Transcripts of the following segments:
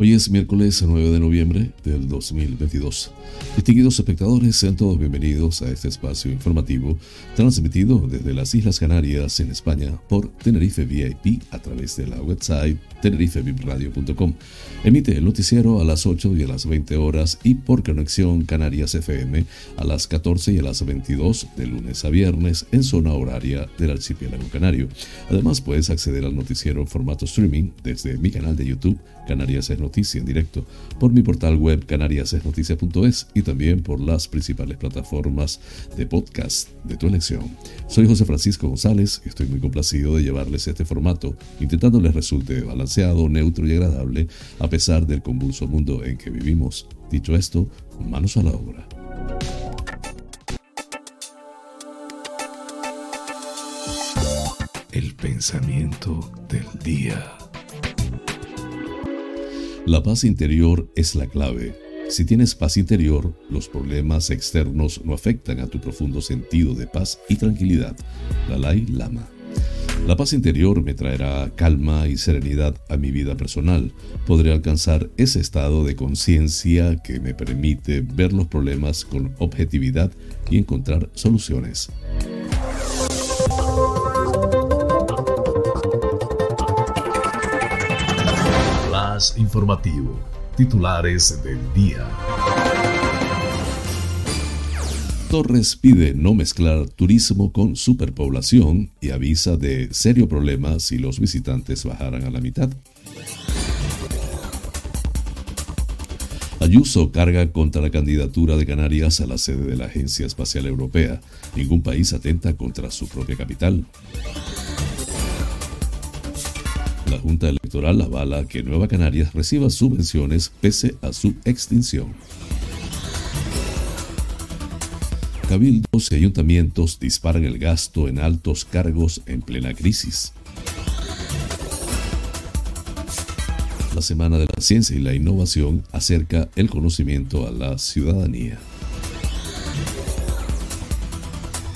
Hoy es miércoles 9 de noviembre del 2022. Distinguidos espectadores, sean todos bienvenidos a este espacio informativo transmitido desde las Islas Canarias en España por Tenerife VIP a través de la website tenerifevipradio.com. Emite el noticiero a las 8 y a las 20 horas y por conexión Canarias FM a las 14 y a las 22 de lunes a viernes en zona horaria del archipiélago canario. Además puedes acceder al noticiero en formato streaming desde mi canal de YouTube Canarias es Noticia en directo, por mi portal web canariasesnoticia.es y también por las principales plataformas de podcast de tu elección. Soy José Francisco González y estoy muy complacido de llevarles este formato, intentando les resulte balanceado, neutro y agradable a pesar del convulso mundo en que vivimos. Dicho esto, manos a la obra. El pensamiento del día. La paz interior es la clave. Si tienes paz interior, los problemas externos no afectan a tu profundo sentido de paz y tranquilidad. Dalai Lama. La paz interior me traerá calma y serenidad a mi vida personal. Podré alcanzar ese estado de conciencia que me permite ver los problemas con objetividad y encontrar soluciones. informativo. Titulares del día. Torres pide no mezclar turismo con superpoblación y avisa de serio problema si los visitantes bajaran a la mitad. Ayuso carga contra la candidatura de Canarias a la sede de la Agencia Espacial Europea. Ningún país atenta contra su propia capital. La Junta Electoral avala que Nueva Canarias reciba subvenciones pese a su extinción. Cabildos y ayuntamientos disparan el gasto en altos cargos en plena crisis. La Semana de la Ciencia y la Innovación acerca el conocimiento a la ciudadanía.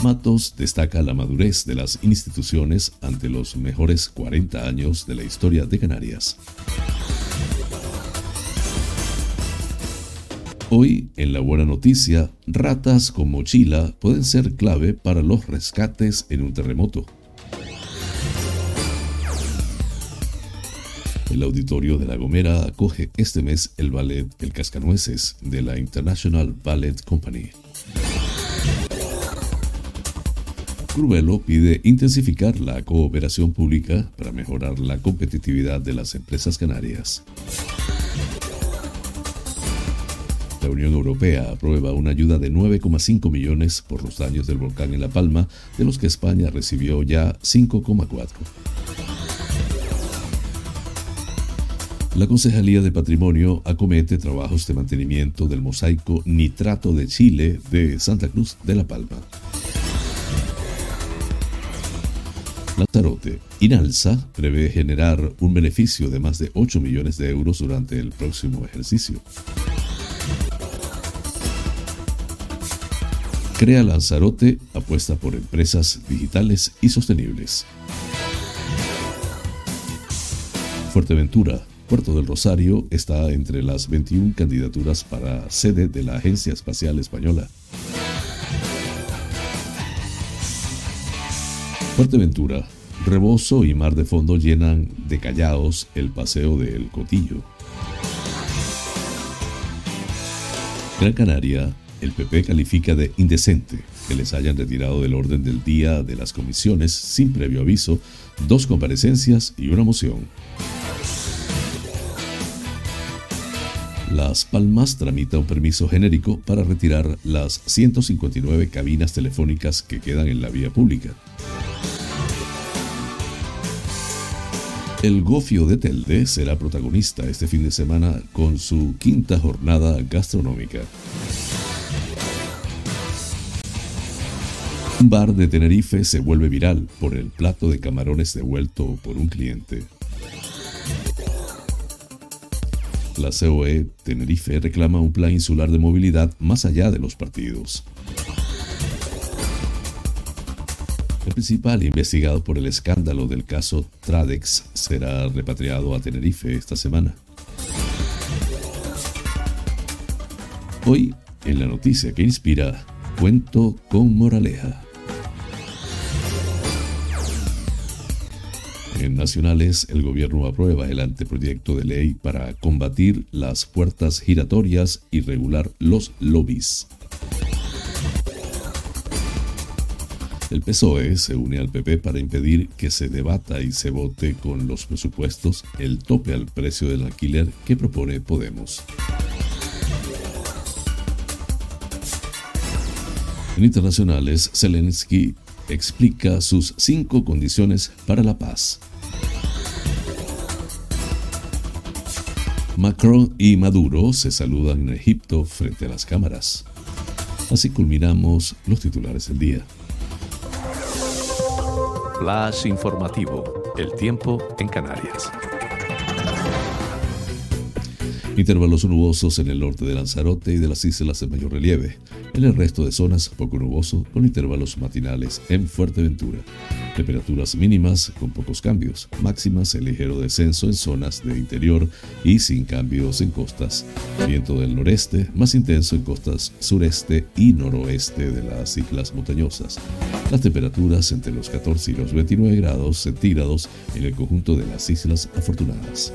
Matos destaca la madurez de las instituciones ante los mejores 40 años de la historia de Canarias. Hoy, en la buena noticia, ratas con mochila pueden ser clave para los rescates en un terremoto. El auditorio de La Gomera acoge este mes el ballet El Cascanueces de la International Ballet Company. Curvelo pide intensificar la cooperación pública para mejorar la competitividad de las empresas canarias. La Unión Europea aprueba una ayuda de 9,5 millones por los daños del volcán en La Palma, de los que España recibió ya 5,4. La Concejalía de Patrimonio acomete trabajos de mantenimiento del mosaico Nitrato de Chile de Santa Cruz de La Palma. Lanzarote. Inalsa prevé generar un beneficio de más de 8 millones de euros durante el próximo ejercicio. Crea Lanzarote apuesta por empresas digitales y sostenibles. Fuerteventura, Puerto del Rosario, está entre las 21 candidaturas para sede de la Agencia Espacial Española. Fuerteventura, Rebozo y Mar de Fondo llenan de callaos el paseo del Cotillo. Gran Canaria, el PP califica de indecente que les hayan retirado del orden del día de las comisiones sin previo aviso dos comparecencias y una moción. Las Palmas tramita un permiso genérico para retirar las 159 cabinas telefónicas que quedan en la vía pública. El Gofio de Telde será protagonista este fin de semana con su quinta jornada gastronómica. Un bar de Tenerife se vuelve viral por el plato de camarones devuelto por un cliente. La COE Tenerife reclama un plan insular de movilidad más allá de los partidos. El principal investigado por el escándalo del caso Tradex será repatriado a Tenerife esta semana. Hoy, en la noticia que inspira, cuento con moraleja. Nacionales, el gobierno aprueba el anteproyecto de ley para combatir las puertas giratorias y regular los lobbies. El PSOE se une al PP para impedir que se debata y se vote con los presupuestos el tope al precio del alquiler que propone Podemos. En internacionales, Zelensky explica sus cinco condiciones para la paz. Macron y Maduro se saludan en Egipto frente a las cámaras. Así culminamos los titulares del día. Flash informativo. El tiempo en Canarias. Intervalos nubosos en el norte de Lanzarote y de las islas de mayor relieve. En el resto de zonas, poco nuboso, con intervalos matinales en Fuerteventura. Temperaturas mínimas con pocos cambios, máximas en ligero descenso en zonas de interior y sin cambios en costas. Viento del noreste, más intenso en costas sureste y noroeste de las islas montañosas. Las temperaturas entre los 14 y los 29 grados centígrados en el conjunto de las islas afortunadas.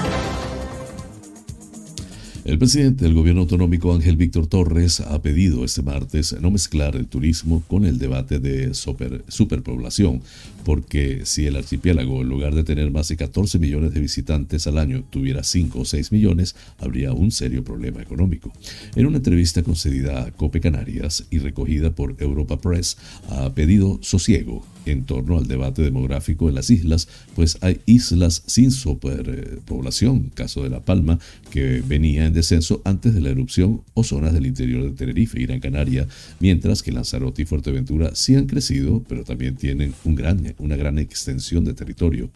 El presidente del gobierno autonómico Ángel Víctor Torres ha pedido este martes no mezclar el turismo con el debate de superpoblación, porque si el archipiélago, en lugar de tener más de 14 millones de visitantes al año, tuviera 5 o 6 millones, habría un serio problema económico. En una entrevista concedida a Cope Canarias y recogida por Europa Press, ha pedido sosiego en torno al debate demográfico en las islas, pues hay islas sin superpoblación, caso de La Palma, que venía en descenso antes de la erupción, o zonas del interior de Tenerife y Gran Canaria, mientras que Lanzarote y Fuerteventura sí han crecido, pero también tienen una gran extensión de territorio.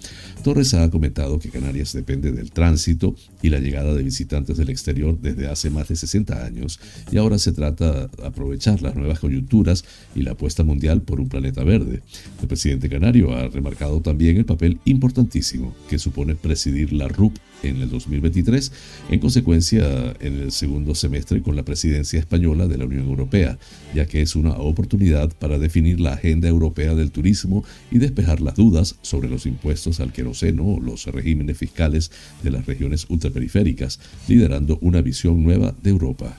Torres ha comentado que Canarias depende del tránsito y la llegada de visitantes del exterior desde hace más de 60 años, y ahora se trata de aprovechar las nuevas coyunturas y la apuesta mundial por un planeta verde. El presidente canario ha remarcado también el papel importantísimo que supone presidir la RUP en el 2023, en consecuencia en el segundo semestre con la presidencia española de la Unión Europea, ya que es una oportunidad para definir la agenda europea del turismo y despejar las dudas sobre los impuestos al queroseno o los regímenes fiscales de las regiones ultraperiféricas, liderando una visión nueva de Europa.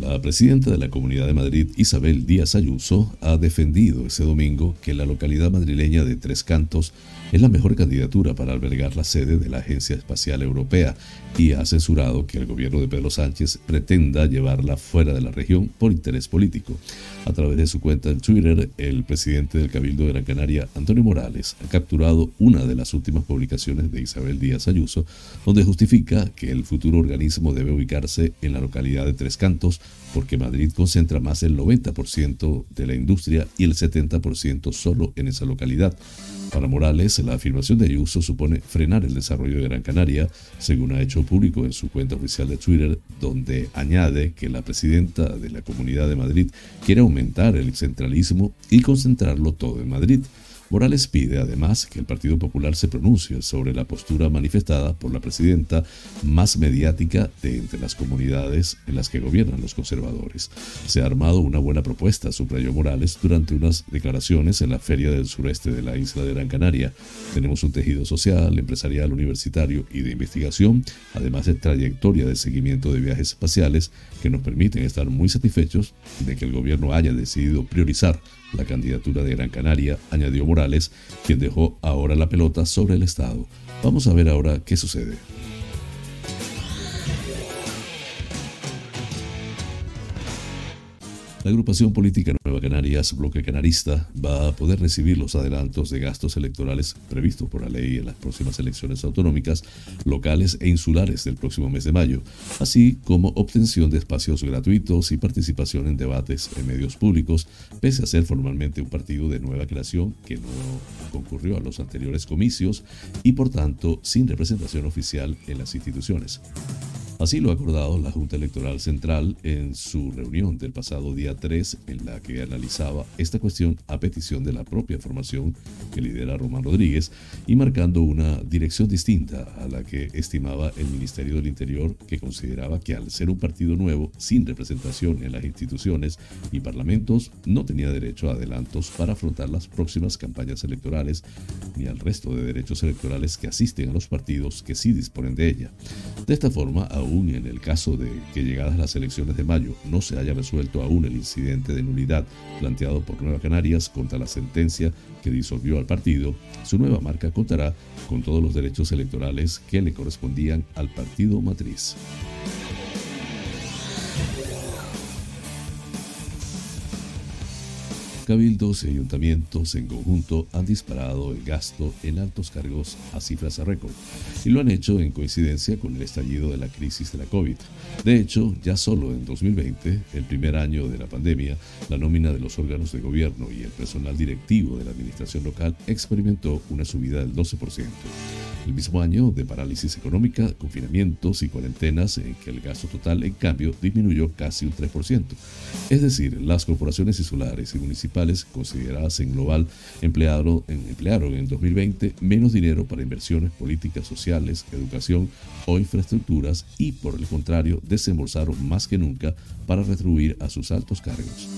La presidenta de la Comunidad de Madrid, Isabel Díaz Ayuso, ha defendido ese domingo que la localidad madrileña de Tres Cantos es la mejor candidatura para albergar la sede de la Agencia Espacial Europea y ha censurado que el gobierno de Pedro Sánchez pretenda llevarla fuera de la región por interés político. A través de su cuenta en Twitter, el presidente del Cabildo de Gran Canaria, Antonio Morales, ha capturado una de las últimas publicaciones de Isabel Díaz Ayuso, donde justifica que el futuro organismo debe ubicarse en la localidad de Tres Cantos porque Madrid concentra más del 90% de la industria y el 70% solo en esa localidad. Para Morales, la afirmación de Ayuso supone frenar el desarrollo de Gran Canaria, según ha hecho público en su cuenta oficial de Twitter, donde añade que la presidenta de la Comunidad de Madrid quiere aumentar el centralismo y concentrarlo todo en Madrid. Morales pide además que el Partido Popular se pronuncie sobre la postura manifestada por la presidenta más mediática de entre las comunidades en las que gobiernan los conservadores. Se ha armado una buena propuesta, subrayó Morales durante unas declaraciones en la Feria del Sureste de la isla de Gran Canaria. Tenemos un tejido social, empresarial, universitario y de investigación, además de trayectoria de seguimiento de viajes espaciales que nos permiten estar muy satisfechos de que el gobierno haya decidido priorizar la candidatura de Gran Canaria, añadió Morales, quien dejó ahora la pelota sobre el Estado. Vamos a ver ahora qué sucede. La agrupación política Nueva Canarias, Bloque Canarista, va a poder recibir los adelantos de gastos electorales previstos por la ley en las próximas elecciones autonómicas, locales e insulares del próximo mes de mayo, así como obtención de espacios gratuitos y participación en debates en medios públicos, pese a ser formalmente un partido de nueva creación que no concurrió a los anteriores comicios y por tanto sin representación oficial en las instituciones. Así lo ha acordado la Junta Electoral Central en su reunión del pasado día 3, en la que analizaba esta cuestión a petición de la propia formación que lidera Román Rodríguez y marcando una dirección distinta a la que estimaba el Ministerio del Interior, que consideraba que al ser un partido nuevo, sin representación en las instituciones y parlamentos, no tenía derecho a adelantos para afrontar las próximas campañas electorales, ni al resto de derechos electorales que asisten a los partidos que sí disponen de ella. De esta forma, aún en el caso de que llegadas las elecciones de mayo no se haya resuelto aún el incidente de nulidad planteado por Nueva Canarias contra la sentencia que disolvió al partido, su nueva marca contará con todos los derechos electorales que le correspondían al partido matriz. Cabildos y ayuntamientos en conjunto han disparado el gasto en altos cargos a cifras de récord y lo han hecho en coincidencia con el estallido de la crisis de la COVID. De hecho, ya solo en 2020, el primer año de la pandemia, la nómina de los órganos de gobierno y el personal directivo de la administración local experimentó una subida del 12% el mismo año de parálisis económica, confinamientos y cuarentenas en que el gasto total, en cambio, disminuyó casi un 3%. Es decir, las corporaciones insulares y consideradas en global emplearon, emplearon en 2020 menos dinero para inversiones políticas sociales, educación o infraestructuras y, por el contrario, desembolsaron más que nunca para retribuir a sus altos cargos.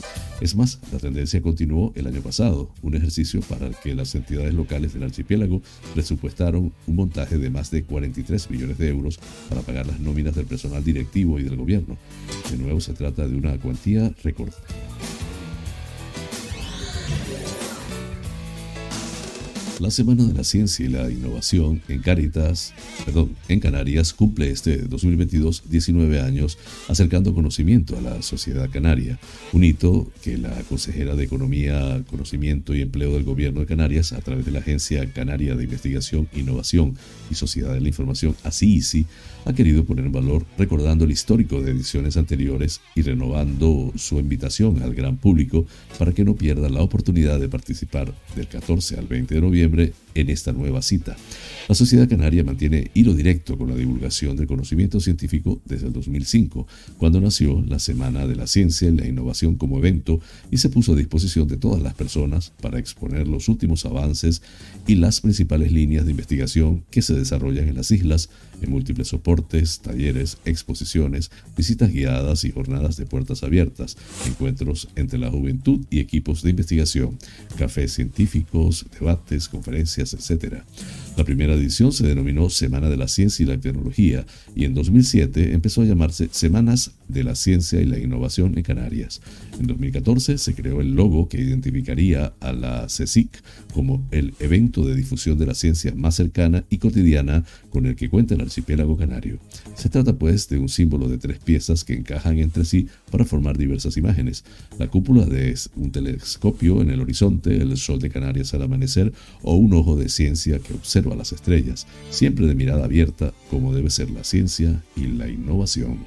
Es más, la tendencia continuó el año pasado, un ejercicio para el que las entidades locales del archipiélago presupuestaron un montaje de más de 43 millones de euros para pagar las nóminas del personal directivo y del gobierno. De nuevo se trata de una cuantía récord. Yeah. La Semana de la Ciencia y la Innovación en Caritas, perdón, en Canarias cumple este 2022 19 años acercando conocimiento a la sociedad canaria, un hito que la consejera de Economía, Conocimiento y Empleo del Gobierno de Canarias a través de la Agencia Canaria de Investigación, Innovación y Sociedad de la Información, ACIICI, ha querido poner en valor recordando el histórico de ediciones anteriores y renovando su invitación al gran público para que no pierda la oportunidad de participar del 14 al 20 de noviembre en esta nueva cita. La Sociedad Canaria mantiene hilo directo con la divulgación del conocimiento científico desde el 2005, cuando nació la Semana de la Ciencia y la Innovación como evento y se puso a disposición de todas las personas para exponer los últimos avances y las principales líneas de investigación que se desarrollan en las islas en múltiples soportes, talleres, exposiciones, visitas guiadas y jornadas de puertas abiertas, encuentros entre la juventud y equipos de investigación, cafés científicos, debates, conferencias, etc. La primera edición se denominó Semana de la Ciencia y la Tecnología y en 2007 empezó a llamarse Semanas de la Ciencia y la Innovación en Canarias. En 2014 se creó el logo que identificaría a la CSIC como el evento de difusión de la ciencia más cercana y cotidiana con el que cuenta el archipiélago canario. Se trata pues de un símbolo de tres piezas que encajan entre sí para formar diversas imágenes. La cúpula de un telescopio en el horizonte, el sol de Canarias al amanecer o un ojo de ciencia que observa las estrellas, siempre de mirada abierta como debe ser la ciencia y la innovación.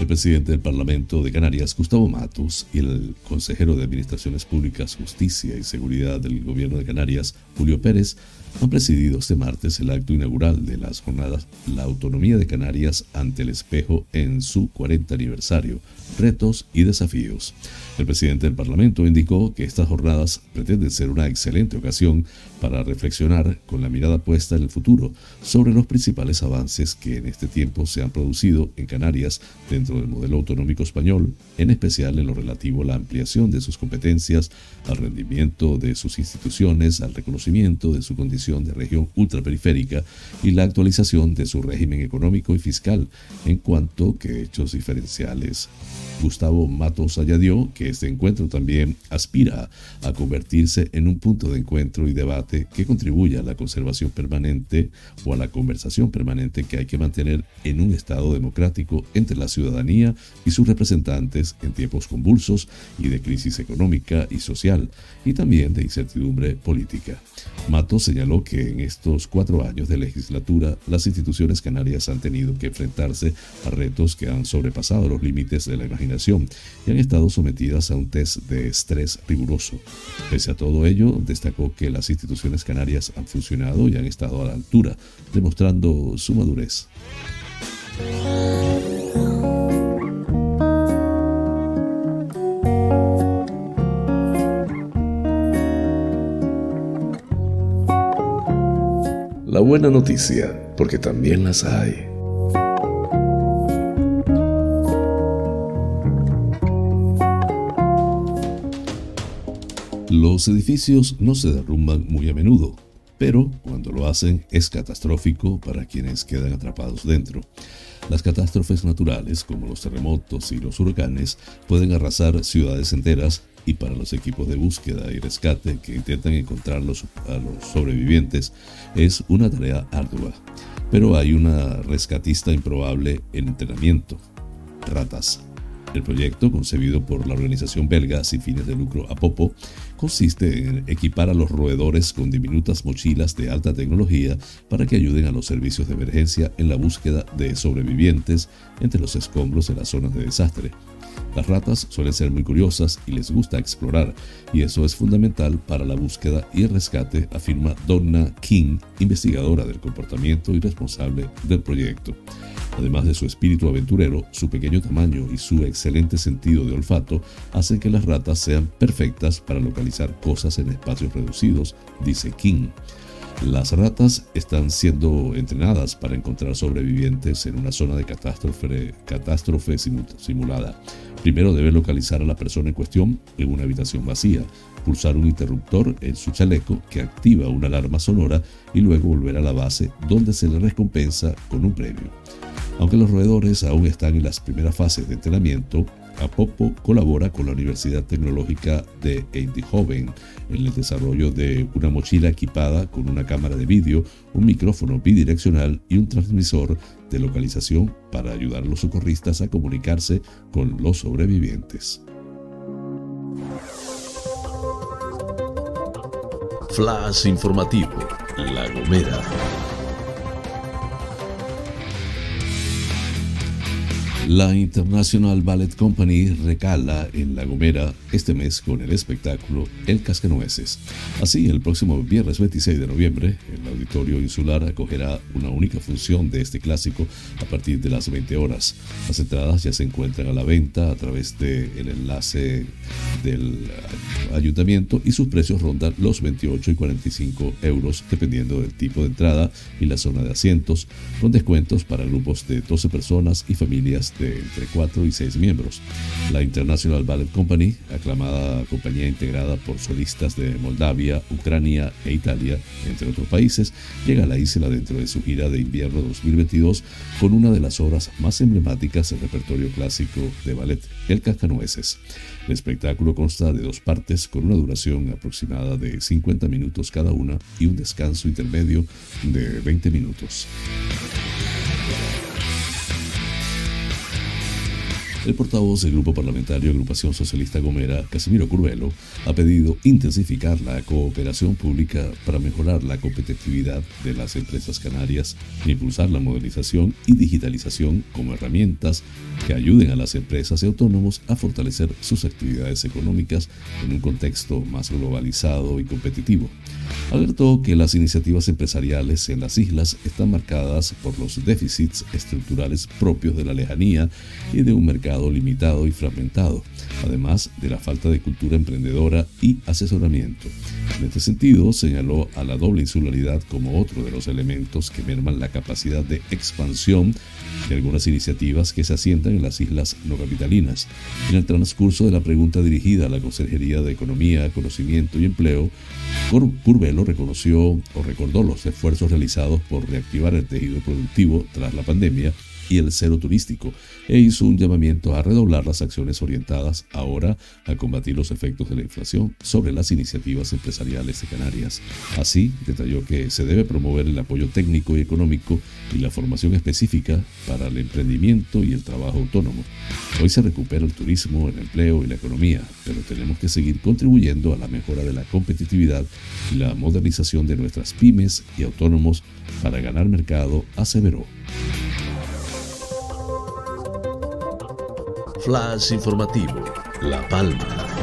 El presidente del Parlamento de Canarias, Gustavo Matus, y el consejero de Administraciones Públicas, Justicia y Seguridad del Gobierno de Canarias, Julio Pérez, han presidido este martes el acto inaugural de las jornadas La Autonomía de Canarias ante el espejo en su 40 aniversario, retos y desafíos. El presidente del Parlamento indicó que estas jornadas pretenden ser una excelente ocasión para reflexionar con la mirada puesta en el futuro sobre los principales avances que en este tiempo se han producido en Canarias dentro del modelo autonómico español, en especial en lo relativo a la ampliación de sus competencias, al rendimiento de sus instituciones, al reconocimiento de su condición de región ultraperiférica y la actualización de su régimen económico y fiscal, en cuanto que hechos diferenciales Gustavo Matos añadió que este encuentro también aspira a convertirse en un punto de encuentro y debate que contribuya a la conservación permanente o a la conversación permanente que hay que mantener en un Estado democrático entre la ciudadanía y sus representantes en tiempos convulsos y de crisis económica y social, y también de incertidumbre política. Matos señaló que en estos cuatro años de legislatura las instituciones canarias han tenido que enfrentarse a retos que han sobrepasado los límites de la imaginación y han estado sometidas a un test de estrés riguroso. Pese a todo ello, destacó que las instituciones canarias han funcionado y han estado a la altura, demostrando su madurez. La buena noticia, porque también las hay. Los edificios no se derrumban muy a menudo, pero cuando lo hacen es catastrófico para quienes quedan atrapados dentro. Las catástrofes naturales, como los terremotos y los huracanes, pueden arrasar ciudades enteras y para los equipos de búsqueda y rescate que intentan encontrar a los sobrevivientes es una tarea ardua. Pero hay una rescatista improbable en entrenamiento, ratas. El proyecto, concebido por la organización belga sin fines de lucro Apopo, consiste en equipar a los roedores con diminutas mochilas de alta tecnología para que ayuden a los servicios de emergencia en la búsqueda de sobrevivientes entre los escombros de las zonas de desastre. Las ratas suelen ser muy curiosas y les gusta explorar, y eso es fundamental para la búsqueda y el rescate, afirma Donna King, investigadora del comportamiento y responsable del proyecto. Además de su espíritu aventurero, su pequeño tamaño y su excelente sentido de olfato hacen que las ratas sean perfectas para localizar cosas en espacios reducidos, dice King. Las ratas están siendo entrenadas para encontrar sobrevivientes en una zona de catástrofe, simulada. Primero debe localizar a la persona en cuestión en una habitación vacía, pulsar un interruptor en su chaleco que activa una alarma sonora y luego volver a la base donde se le recompensa con un premio. Aunque los roedores aún están en las primeras fases de entrenamiento, Apopo colabora con la Universidad Tecnológica de Eindhoven en el desarrollo de una mochila equipada con una cámara de vídeo, un micrófono bidireccional y un transmisor de localización para ayudar a los socorristas a comunicarse con los sobrevivientes. Flash informativo, La Gomera. La International Ballet Company recala en La Gomera este mes con el espectáculo El Cascanueces. Así, el próximo viernes 26 de noviembre, el Auditorio Insular acogerá una única función de este clásico a partir de las 20 horas. Las entradas ya se encuentran a la venta a través del enlace del ayuntamiento y sus precios rondan los 28 y 45 euros dependiendo del tipo de entrada y la zona de asientos, con descuentos para grupos de 12 personas y familias de entre 4 y 6 miembros. La International Ballet Company, aclamada compañía integrada por solistas de Moldavia, Ucrania e Italia, entre otros países, llega a la isla dentro de su gira de invierno 2022 con una de las obras más emblemáticas del repertorio clásico de ballet, El Cascanueces. El espectáculo consta de dos partes con una duración aproximada de 50 minutos cada una y un descanso intermedio de 20 minutos. El portavoz del Grupo Parlamentario Agrupación Socialista Gomera, Casimiro Curvelo, ha pedido intensificar la cooperación pública para mejorar la competitividad de las empresas canarias, impulsar la modernización y digitalización como herramientas que ayuden a las empresas y autónomos a fortalecer sus actividades económicas en un contexto más globalizado y competitivo. Alertó que las iniciativas empresariales en las islas están marcadas por los déficits estructurales propios de la lejanía y de un mercado limitado y fragmentado, además de la falta de cultura emprendedora y asesoramiento. En este sentido, señaló a la doble insularidad como otro de los elementos que merman la capacidad de expansión de algunas iniciativas que se asientan en las islas no capitalinas. En el transcurso de la pregunta dirigida a la Consejería de Economía, Conocimiento y Empleo, Curvelo reconoció o recordó los esfuerzos realizados por reactivar el tejido productivo tras la pandemia y el cero turístico e hizo un llamamiento a redoblar las acciones orientadas ahora a combatir los efectos de la inflación sobre las iniciativas empresariales de Canarias. Así, detalló que se debe promover el apoyo técnico y económico y la formación específica para el emprendimiento y el trabajo autónomo. Hoy se recupera el turismo, el empleo y la economía, pero tenemos que seguir contribuyendo a la mejora de la competitividad y la modernización de nuestras pymes y autónomos para ganar mercado, aseveró. Flash informativo, La Palma.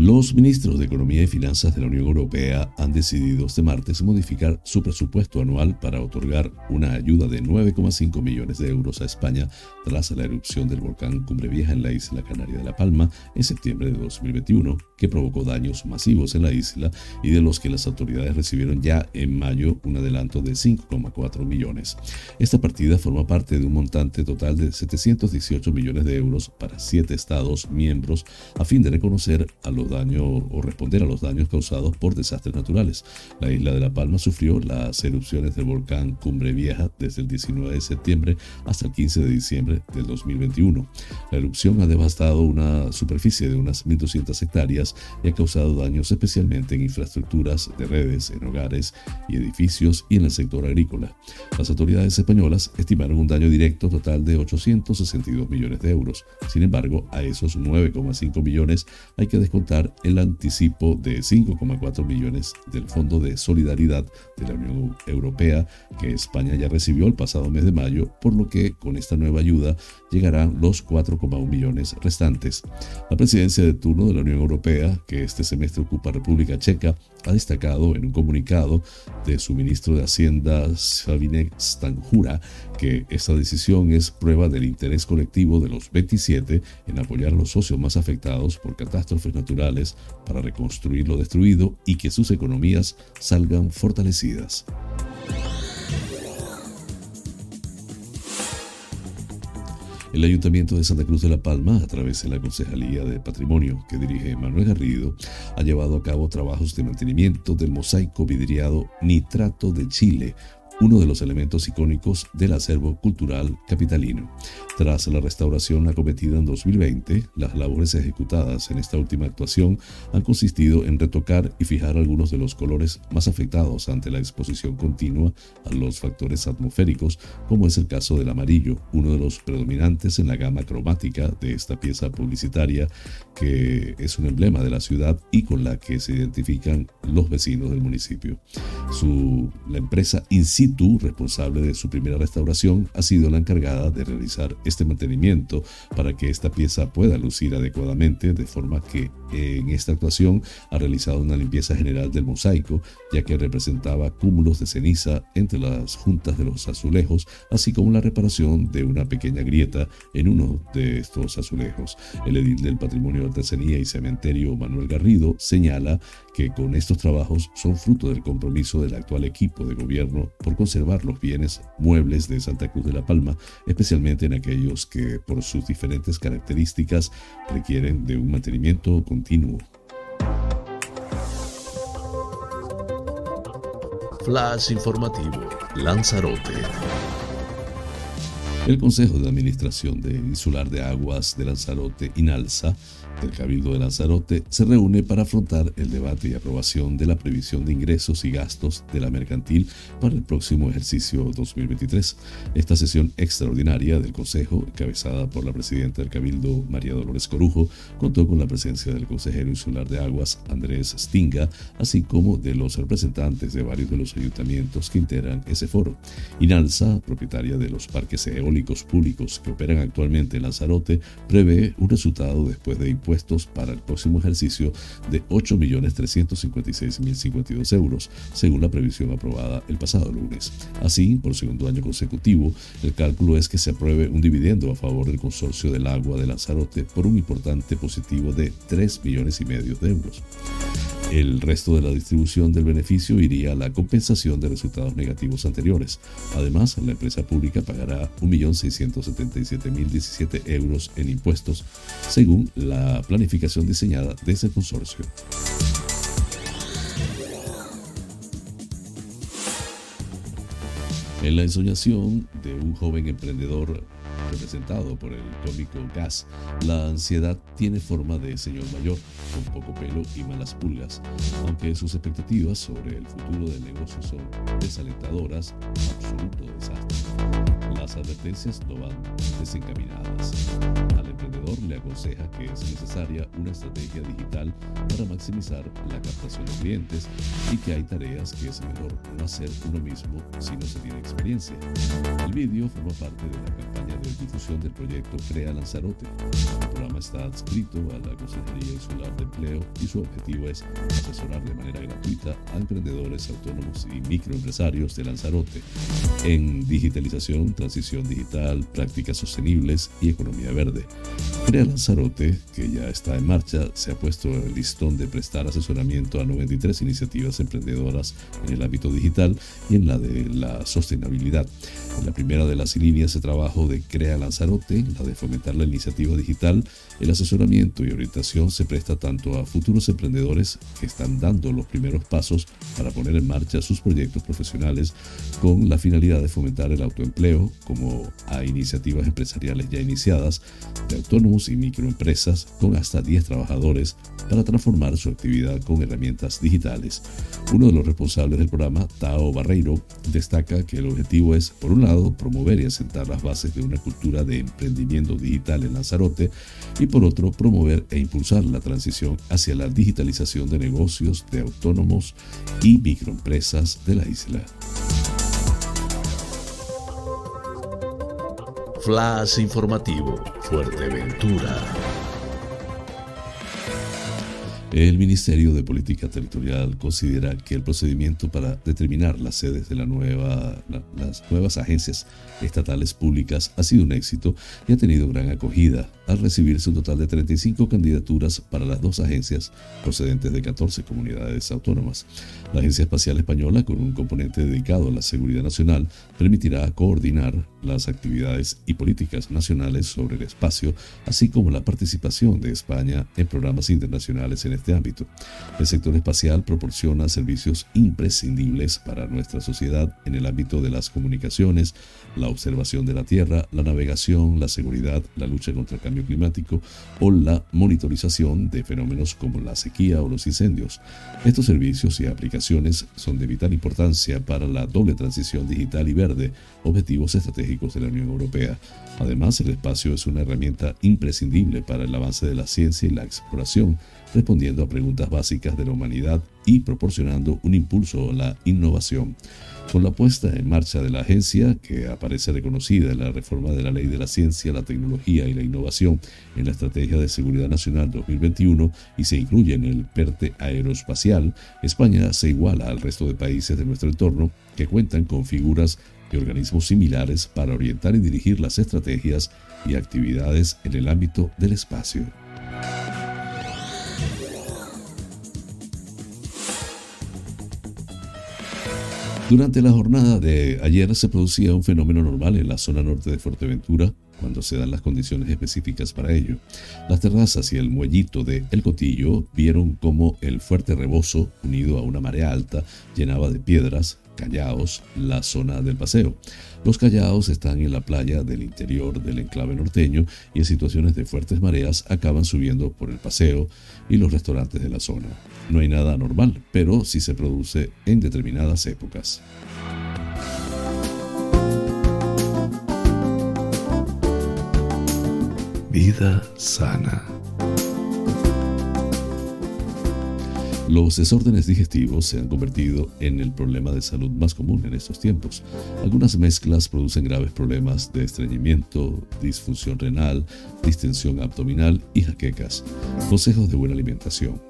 Los ministros de Economía y Finanzas de la Unión Europea han decidido este martes modificar su presupuesto anual para otorgar una ayuda de 9,5 millones de euros a España tras la erupción del volcán Cumbre Vieja en la isla canaria de La Palma en septiembre de 2021, que provocó daños masivos en la isla y de los que las autoridades recibieron ya en mayo un adelanto de 5,4 millones. Esta partida forma parte de un montante total de 718 millones de euros para siete estados miembros a fin de reconocer a los daños o responder a los daños causados por desastres naturales. La isla de La Palma sufrió las erupciones del volcán Cumbre Vieja desde el 19 de septiembre hasta el 15 de diciembre del 2021. La erupción ha devastado una superficie de unas 1.200 hectáreas y ha causado daños especialmente en infraestructuras de redes, en hogares y edificios y en el sector agrícola. Las autoridades españolas estimaron un daño directo total de 862 millones de euros. Sin embargo, a esos 9,5 millones hay que descontar el anticipo de 5,4 millones del Fondo de Solidaridad de la Unión Europea que España ya recibió el pasado mes de mayo, por lo que con esta nueva ayuda llegarán los 4,1 millones restantes. La presidencia de turno de la Unión Europea, que este semestre ocupa República Checa, ha destacado en un comunicado de su ministro de Hacienda, Sabinek Stanjura, que esta decisión es prueba del interés colectivo de los 27 en apoyar a los socios más afectados por catástrofes naturales para reconstruir lo destruido y que sus economías salgan fortalecidas. El Ayuntamiento de Santa Cruz de la Palma, a través de la Concejalía de Patrimonio que dirige Manuel Garrido, ha llevado a cabo trabajos de mantenimiento del mosaico vidriado Nitrato de Chile, uno de los elementos icónicos del acervo cultural capitalino. Tras la restauración acometida en 2020, las labores ejecutadas en esta última actuación han consistido en retocar y fijar algunos de los colores más afectados ante la exposición continua a los factores atmosféricos, como es el caso del amarillo, uno de los predominantes en la gama cromática de esta pieza publicitaria que es un emblema de la ciudad y con la que se identifican los vecinos del municipio. Su, la empresa Insight responsable de su primera restauración, ha sido la encargada de realizar este mantenimiento para que esta pieza pueda lucir adecuadamente, de forma que en esta actuación ha realizado una limpieza general del mosaico, ya que representaba cúmulos de ceniza entre las juntas de los azulejos, así como la reparación de una pequeña grieta en uno de estos azulejos. El edil del Patrimonio de Artesanía y Cementerio Manuel Garrido señala que con estos trabajos son fruto del compromiso del actual equipo de gobierno por conservar los bienes muebles de Santa Cruz de la Palma, especialmente en aquellos que por sus diferentes características requieren de un mantenimiento continuo. Flash informativo, Lanzarote. El Consejo de Administración de Insular de Aguas de Lanzarote, INALSA, el Cabildo de Lanzarote se reúne para afrontar el debate y aprobación de la previsión de ingresos y gastos de la mercantil para el próximo ejercicio 2023. Esta sesión extraordinaria del Consejo, encabezada por la presidenta del Cabildo, María Dolores Corujo, contó con la presencia del consejero insular de aguas, Andrés Stinga, así como de los representantes de varios de los ayuntamientos que integran ese foro. Inalsa, propietaria de los parques eólicos públicos que operan actualmente en Lanzarote, prevé un resultado después de para el próximo ejercicio de 8.356.052 euros, según la previsión aprobada el pasado lunes. Así, por segundo año consecutivo, el cálculo es que se apruebe un dividendo a favor del consorcio del agua de Lanzarote por un importante positivo de 3 millones y medio de euros. El resto de la distribución del beneficio iría a la compensación de resultados negativos anteriores. Además, la empresa pública pagará 1.677.017 euros en impuestos, según la planificación diseñada de ese consorcio. En la ensoñación de un joven emprendedor representado por el cómico Gas, la ansiedad tiene forma de señor mayor, con poco pelo y malas pulgas, aunque sus expectativas sobre el futuro del negocio son desalentadoras, absoluto desastre. Las advertencias no van desencaminadas. Al emprendedor le aconseja que es necesaria una estrategia digital para maximizar la captación de clientes y que hay tareas que es mejor no hacer uno mismo si no se tiene experiencia. El vídeo forma parte de la campaña de difusión del proyecto Crea Lanzarote. El programa está adscrito a la Consejería Insular de Empleo y su objetivo es asesorar de manera gratuita a emprendedores autónomos y microempresarios de Lanzarote en digitalización, transición digital, prácticas sostenibles y economía verde. Crea Lanzarote, que ya está en marcha, se ha puesto el listón de prestar asesoramiento a 93 iniciativas emprendedoras en el ámbito digital y en la de la sostenibilidad. En la primera de las líneas de trabajo de Crea Lanzarote, la de fomentar la iniciativa digital, el asesoramiento y orientación se presta tanto a futuros emprendedores que están dando los primeros pasos para poner en marcha sus proyectos profesionales con la finalidad de fomentar el autoempleo, como a iniciativas empresariales ya iniciadas, de autónomos y microempresas con hasta 10 trabajadores para transformar su actividad con herramientas digitales. Uno de los responsables del programa, Tao Barreiro, destaca que el objetivo es, por un lado, promover y asentar las bases de una cultura de emprendimiento digital en Lanzarote y por otro, promover e impulsar la transición hacia la digitalización de negocios de autónomos y microempresas de la isla. Flash informativo, Fuerteventura. El Ministerio de Política Territorial considera que el procedimiento para determinar las sedes de la nueva, las nuevas agencias estatales públicas ha sido un éxito y ha tenido gran acogida al recibirse un total de 35 candidaturas para las dos agencias procedentes de 14 comunidades autónomas. La Agencia Espacial Española, con un componente dedicado a la seguridad nacional, permitirá coordinar las actividades y políticas nacionales sobre el espacio, así como la participación de España en programas internacionales en este ámbito. El sector espacial proporciona servicios imprescindibles para nuestra sociedad en el ámbito de las comunicaciones, la observación de la Tierra, la navegación, la seguridad, la lucha contra el cambio climático o la monitorización de fenómenos como la sequía o los incendios. Estos servicios y aplicaciones son de vital importancia para la doble transición digital y verde, objetivos estratégicos de la Unión Europea. Además, el espacio es una herramienta imprescindible para el avance de la ciencia y la exploración, respondiendo a preguntas básicas de la humanidad y proporcionando un impulso a la innovación. Con la puesta en marcha de la agencia, que aparece reconocida en la reforma de la Ley de la Ciencia, la Tecnología y la Innovación en la Estrategia de Seguridad Nacional 2021 y se incluye en el PERTE aeroespacial, España se iguala al resto de países de nuestro entorno que cuentan con figuras y organismos similares para orientar y dirigir las estrategias y actividades en el ámbito del espacio. Durante la jornada de ayer se producía un fenómeno normal en la zona norte de Fuerteventura cuando se dan las condiciones específicas para ello. Las terrazas y el muellito de El Cotillo vieron cómo el fuerte rebozo, unido a una marea alta, llenaba de piedras, callaos, la zona del paseo. Los callaos están en la playa del interior del enclave norteño y en situaciones de fuertes mareas acaban subiendo por el paseo y los restaurantes de la zona. No hay nada normal, pero sí se produce en determinadas épocas. Vida sana. Los desórdenes digestivos se han convertido en el problema de salud más común en estos tiempos. Algunas mezclas producen graves problemas de estreñimiento, disfunción renal, distensión abdominal y jaquecas. Consejos de buena alimentación.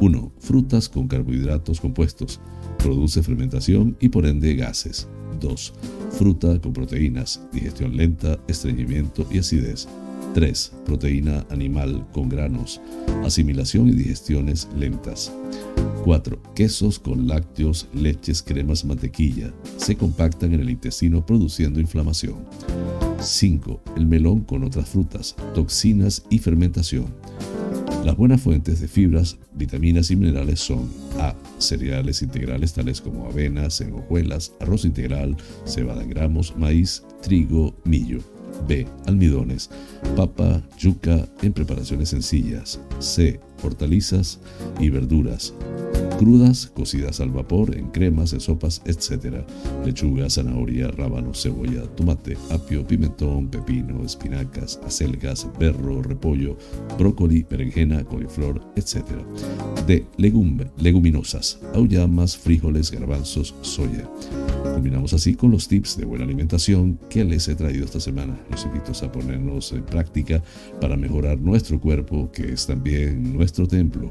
1. Frutas con carbohidratos compuestos. Produce fermentación y por ende gases. 2. Fruta con proteínas, digestión lenta, estreñimiento y acidez. 3. Proteína animal con granos, asimilación y digestiones lentas. 4. Quesos con lácteos, leches, cremas, mantequilla. Se compactan en el intestino produciendo inflamación. 5. El melón con otras frutas, toxinas y fermentación. Las buenas fuentes de fibras, vitaminas y minerales son A cereales integrales tales como avenas, hojuelas, arroz integral, cebada en gramos, maíz, trigo, millo. B. Almidones, papa, yuca en preparaciones sencillas. C. Hortalizas y verduras crudas, cocidas al vapor, en cremas, en sopas, etc. Lechuga, zanahoria, rábano, cebolla, tomate, apio, pimentón, pepino, espinacas, acelgas, berro, repollo, brócoli, berenjena, coliflor, etc. D. leguminosas, aullamas, frijoles, garbanzos, soya. Combinamos así con los tips de buena alimentación que les he traído esta semana. Los invito a ponernos en práctica para mejorar nuestro cuerpo, que es también nuestro templo.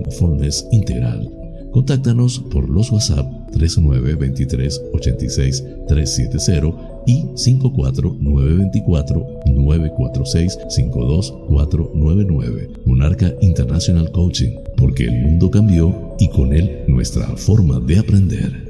mindfulness integral. Contáctanos por los WhatsApp 3923 86 370 y 54924 946 52499. Monarca International Coaching, porque el mundo cambió y con él nuestra forma de aprender.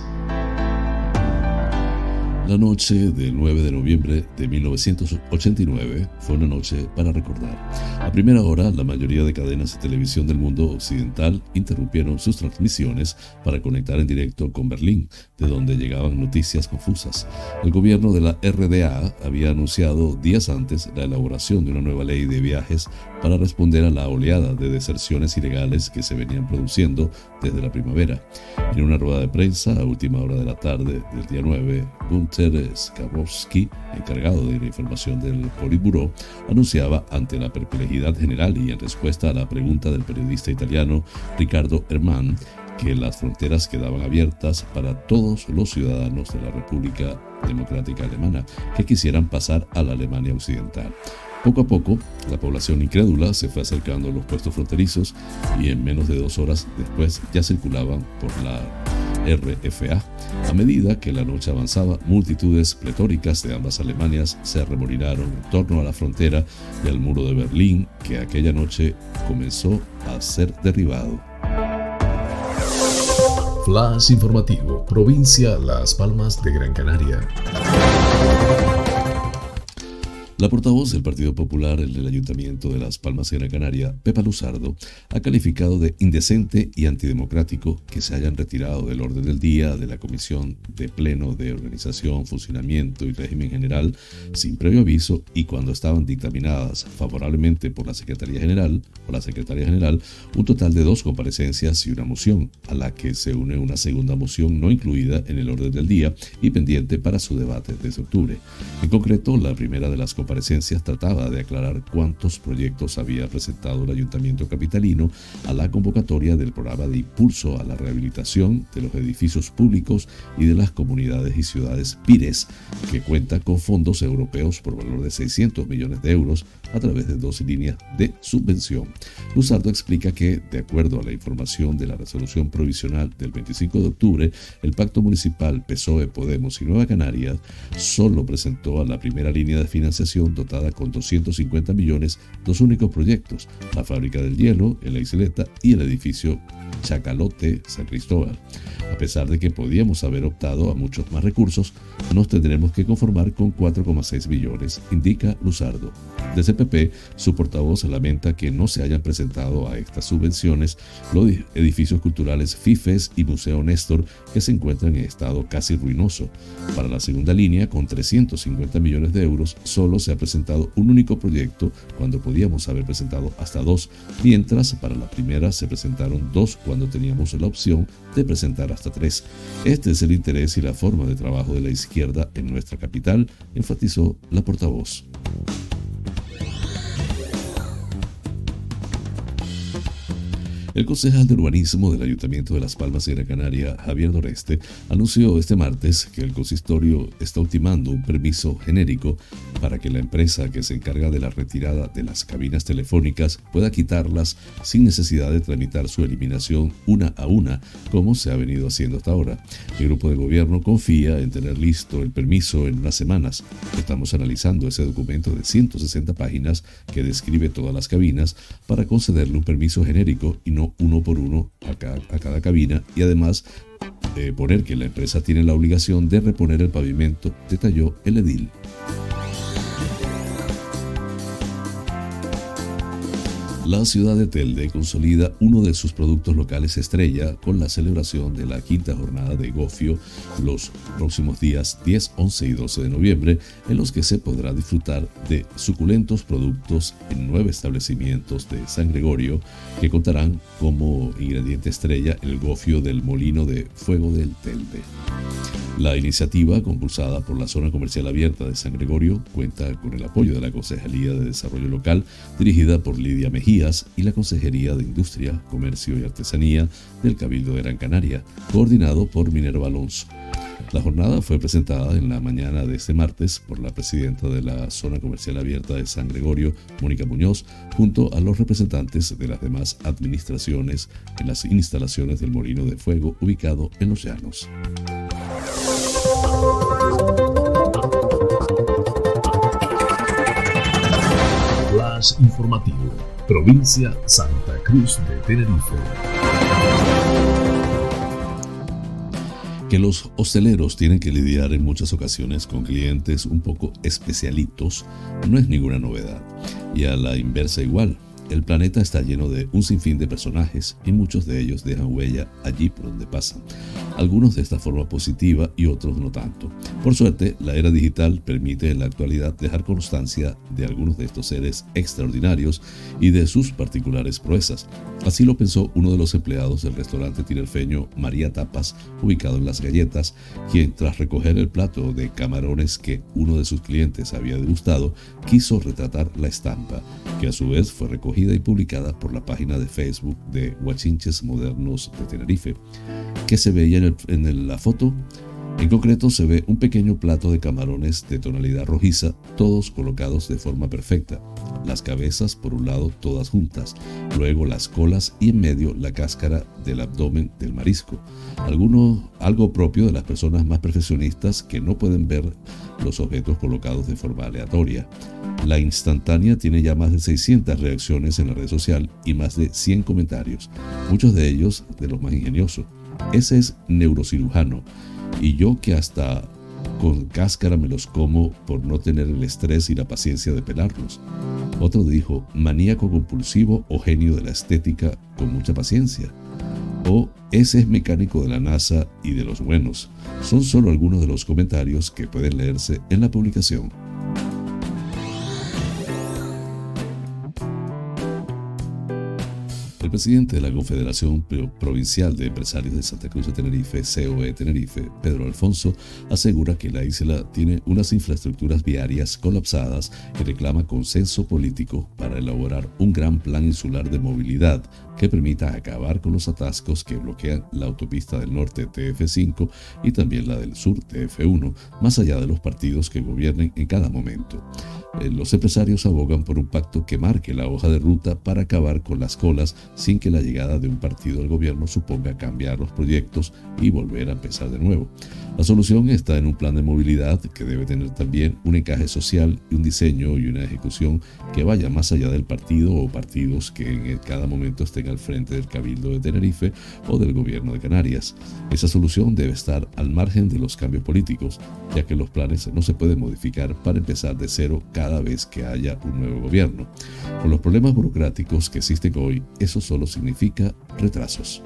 La noche del 9 de noviembre de 1989 fue una noche para recordar. A primera hora, la mayoría de cadenas de televisión del mundo occidental interrumpieron sus transmisiones para conectar en directo con Berlín, de donde llegaban noticias confusas. El gobierno de la RDA había anunciado días antes la elaboración de una nueva ley de viajes para responder a la oleada de deserciones ilegales que se venían produciendo desde la primavera. En una rueda de prensa a última hora de la tarde del día 9, Gunther Skabowski, encargado de la información del Politburo, anunciaba ante la perplejidad general y en respuesta a la pregunta del periodista italiano Ricardo Herman que las fronteras quedaban abiertas para todos los ciudadanos de la República Democrática Alemana que quisieran pasar a la Alemania Occidental. Poco a poco, la población incrédula se fue acercando a los puestos fronterizos y en menos de dos horas después ya circulaban por la RFA. A medida que la noche avanzaba, multitudes pletóricas de ambas Alemanias se arremolinaron en torno a la frontera y al muro de Berlín, que aquella noche comenzó a ser derribado. Flash informativo, provincia Las Palmas de Gran Canaria. La portavoz del Partido Popular en el Ayuntamiento de Las Palmas Gran Canaria, Pepa Luzardo, ha calificado de indecente y antidemocrático que se hayan retirado del orden del día de la Comisión de Pleno de Organización, Funcionamiento y Régimen General sin previo aviso y cuando estaban dictaminadas favorablemente por la Secretaría General o la Secretaria General un total de dos comparecencias y una moción, a la que se une una segunda moción no incluida en el orden del día y pendiente para su debate desde octubre. En concreto, la primera de las comparecencias comparecencias trataba de aclarar cuántos proyectos había presentado el Ayuntamiento Capitalino a la convocatoria del programa de impulso a la rehabilitación de los edificios públicos y de las comunidades y ciudades PIRES, que cuenta con fondos europeos por valor de 600 millones de euros a través de dos líneas de subvención. Luzardo explica que, de acuerdo a la información de la resolución provisional del 25 de octubre, el Pacto Municipal PSOE, Podemos y Nueva Canarias solo presentó a la primera línea de financiación dotada con 250 millones dos únicos proyectos, la fábrica del hielo en la isleta y el edificio Chacalote San Cristóbal. A pesar de que podíamos haber optado a muchos más recursos, nos tendremos que conformar con 4,6 millones, indica Luzardo. Desde Su portavoz lamenta que no se hayan presentado a estas subvenciones los edificios culturales FIFES y Museo Néstor que se encuentran en estado casi ruinoso. Para la segunda línea, con 350 millones de euros, solo se ha presentado un único proyecto cuando podíamos haber presentado hasta dos, mientras para la primera se presentaron dos cuando teníamos la opción de presentar hasta tres. Este es el interés y la forma de trabajo de la izquierda en nuestra capital, enfatizó la portavoz. El concejal de urbanismo del Ayuntamiento de Las Palmas de Gran Canaria, Javier Doreste, anunció este martes que el consistorio está ultimando un permiso genérico para que la empresa que se encarga de la retirada de las cabinas telefónicas pueda quitarlas sin necesidad de tramitar su eliminación una a una, como se ha venido haciendo hasta ahora. El grupo de gobierno confía en tener listo el permiso en unas semanas. Estamos analizando ese documento de 160 páginas que describe todas las cabinas para concederle un permiso genérico y no uno por uno a cada, cabina y además eh, poner que la empresa tiene la obligación de reponer el pavimento, detalló el edil. La ciudad de Telde consolida uno de sus productos locales estrella con la celebración de la quinta jornada de Gofio los próximos días 10, 11 y 12 de noviembre, en los que se podrá disfrutar de suculentos productos en nueve establecimientos de San Gregorio que contarán como ingrediente estrella el gofio del molino de fuego del Telde. La iniciativa, compulsada por la Zona Comercial Abierta de San Gregorio, cuenta con el apoyo de la Concejalía de Desarrollo Local, dirigida por Lidia Mejías, y la Consejería de Industria, Comercio y Artesanía del Cabildo de Gran Canaria, coordinado por Minerva Alonso. La jornada fue presentada en la mañana de este martes por la presidenta de la Zona Comercial Abierta de San Gregorio, Mónica Muñoz, junto a los representantes de las demás administraciones en las instalaciones del Molino de Fuego ubicado en Los Llanos. Informativo, provincia Santa Cruz de Tenerife. Que los hosteleros tienen que lidiar en muchas ocasiones con clientes un poco especialitos no es ninguna novedad. Y a la inversa igual, el planeta está lleno de un sinfín de personajes y muchos de ellos dejan huella allí por donde pasan. Algunos de esta forma positiva y otros no tanto. Por suerte, la era digital permite en la actualidad dejar constancia de algunos de estos seres extraordinarios y de sus particulares proezas. Así lo pensó uno de los empleados del restaurante tinerfeño María Tapas, ubicado en Las Galletas, quien tras recoger el plato de camarones que uno de sus clientes había degustado, quiso retratar la estampa, que a su vez fue recogida y publicada por la página de Facebook de Huachinches Modernos de Tenerife, que se veía en, en la foto. En concreto se ve un pequeño plato de camarones de tonalidad rojiza, todos colocados de forma perfecta. Las cabezas por un lado todas juntas, luego las colas y en medio la cáscara del abdomen del marisco. Algo propio de las personas más perfeccionistas que no pueden ver los objetos colocados de forma aleatoria. La instantánea tiene ya más de 600 reacciones en la red social y más de 100 comentarios, muchos de ellos de los más ingeniosos. Ese es neurocirujano y yo que hasta con cáscara me los como por no tener el estrés y la paciencia de pelarlos. Otro dijo, maníaco compulsivo o genio de la estética con mucha paciencia. O ese es mecánico de la NASA y de los buenos. Son solo algunos de los comentarios que pueden leerse en la publicación. Presidente de la Confederación Provincial de Empresarios de Santa Cruz de Tenerife, COE Tenerife, Pedro Alfonso, asegura que la isla tiene unas infraestructuras viarias colapsadas y reclama consenso político para elaborar un gran plan insular de movilidad que permita acabar con los atascos que bloquean la autopista del norte TF5 y también la del sur TF1, más allá de los partidos que gobiernen en cada momento. Eh, los empresarios abogan por un pacto que marque la hoja de ruta para acabar con las colas sin que la llegada de un partido al gobierno suponga cambiar los proyectos y volver a empezar de nuevo. La solución está en un plan de movilidad que debe tener también un encaje social y un diseño y una ejecución que vaya más allá del partido o partidos que en cada momento estén al frente del Cabildo de Tenerife o del gobierno de Canarias. Esa solución debe estar al margen de los cambios políticos, ya que los planes no se pueden modificar para empezar de cero cada vez que haya un nuevo gobierno. Con los problemas burocráticos que existen hoy, eso solo significa retrasos.